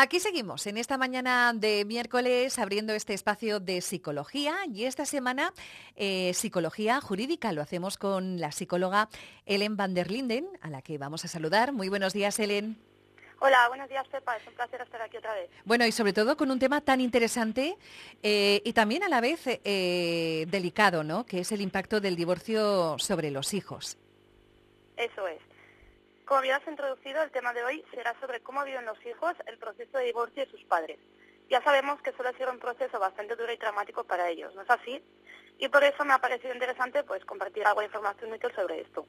Aquí seguimos en esta mañana de miércoles abriendo este espacio de psicología y esta semana eh, psicología jurídica. Lo hacemos con la psicóloga Ellen van der Linden, a la que vamos a saludar. Muy buenos días, Ellen. Hola, buenos días, Pepa. Es un placer estar aquí otra vez. Bueno, y sobre todo con un tema tan interesante eh, y también a la vez eh, delicado, ¿no? Que es el impacto del divorcio sobre los hijos. Eso es. Como bien has introducido, el tema de hoy será sobre cómo viven los hijos el proceso de divorcio de sus padres. Ya sabemos que suele ser un proceso bastante duro y traumático para ellos, ¿no es así? Y por eso me ha parecido interesante pues compartir algo de información útil sobre esto.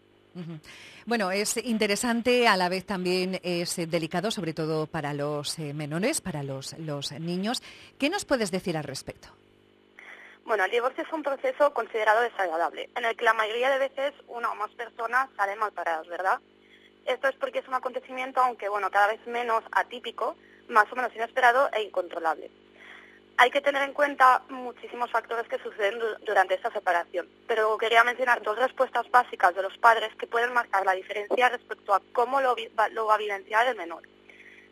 Bueno, es interesante, a la vez también es delicado, sobre todo para los eh, menores, para los, los niños. ¿Qué nos puedes decir al respecto? Bueno, el divorcio es un proceso considerado desagradable, en el que la mayoría de veces una o más personas salen mal paradas, ¿verdad? Esto es porque es un acontecimiento, aunque bueno, cada vez menos atípico, más o menos inesperado e incontrolable. Hay que tener en cuenta muchísimos factores que suceden durante esta separación, pero quería mencionar dos respuestas básicas de los padres que pueden marcar la diferencia respecto a cómo lo, lo va a vivenciar el menor.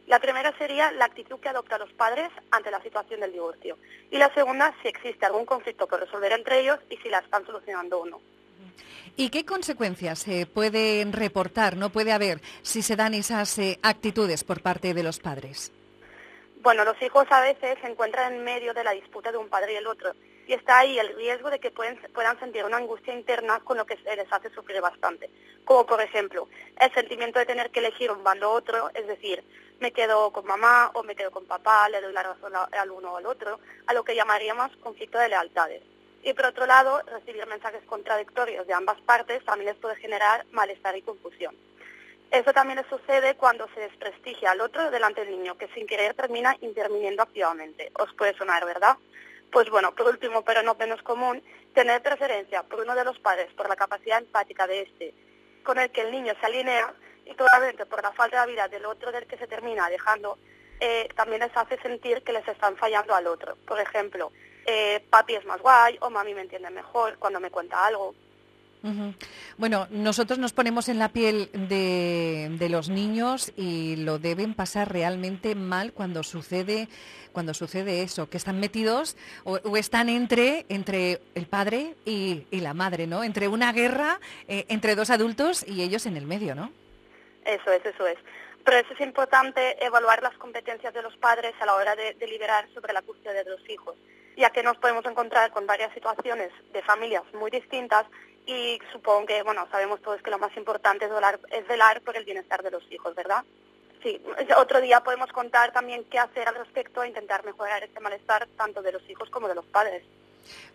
La primera sería la actitud que adoptan los padres ante la situación del divorcio. Y la segunda, si existe algún conflicto por resolver entre ellos y si la están solucionando o no. ¿Y qué consecuencias se pueden reportar, no puede haber, si se dan esas eh, actitudes por parte de los padres? Bueno, los hijos a veces se encuentran en medio de la disputa de un padre y el otro, y está ahí el riesgo de que pueden, puedan sentir una angustia interna con lo que se les hace sufrir bastante. Como por ejemplo, el sentimiento de tener que elegir un bando u otro, es decir, me quedo con mamá o me quedo con papá, le doy la razón al uno o al otro, a lo que llamaríamos conflicto de lealtades. Y por otro lado, recibir mensajes contradictorios de ambas partes también les puede generar malestar y confusión. Eso también le sucede cuando se desprestigia al otro delante del niño, que sin querer termina interviniendo activamente. Os puede sonar, ¿verdad? Pues bueno, por último, pero no menos común, tener preferencia por uno de los padres por la capacidad empática de este, con el que el niño se alinea, y probablemente por la falta de habilidad del otro del que se termina dejando, eh, también les hace sentir que les están fallando al otro. Por ejemplo, eh, papi es más guay o mami me entiende mejor cuando me cuenta algo. Bueno, nosotros nos ponemos en la piel de, los niños y lo deben pasar realmente mal cuando sucede cuando sucede eso, que están metidos o, están entre, entre el padre y, la madre, ¿no? Entre una guerra eh, entre dos adultos y ellos en el medio, ¿no? Eso es, eso es. Pero eso es importante evaluar las competencias de los padres a la hora de deliberar sobre la custodia de los hijos ya que nos podemos encontrar con varias situaciones de familias muy distintas y supongo que, bueno, sabemos todos que lo más importante es velar, es velar por el bienestar de los hijos, ¿verdad? Sí, otro día podemos contar también qué hacer al respecto e intentar mejorar este malestar tanto de los hijos como de los padres.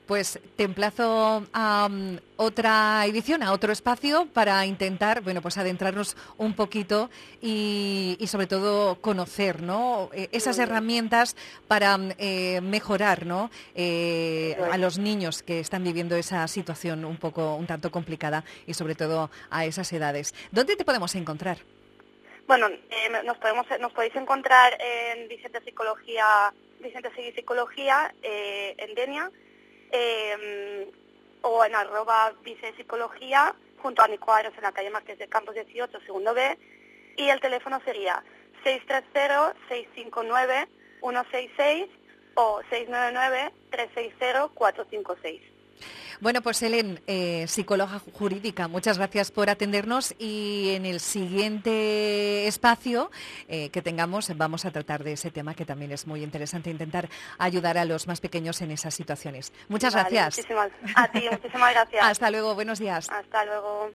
Pues te emplazo a mm, otra edición, a otro espacio para intentar, bueno, pues adentrarnos un poquito y, sobre todo conocer, ¿no? E, esas herramientas para mm, eh, mejorar, ¿no? Eh, a los niños que están viviendo esa situación un poco, un tanto complicada y sobre todo a esas edades. ¿Dónde te podemos encontrar? Bueno, eh, nos podemos, nos podéis encontrar en Vicente Psicología, Vicente Psicología, en Denia eh, o en arroba psicología junto a mi cuadros en la calle Marqués de Campos 18, segundo B, y el teléfono sería 630-659-166 o 699-360-456. Bueno, pues Helen, eh, psicóloga jurídica, muchas gracias por atendernos y en el siguiente espacio eh, que tengamos vamos a tratar de ese tema que también es muy interesante, intentar ayudar a los más pequeños en esas situaciones. Muchas gracias. a ti, muchísimas gracias. Hasta luego, buenos días. Hasta luego.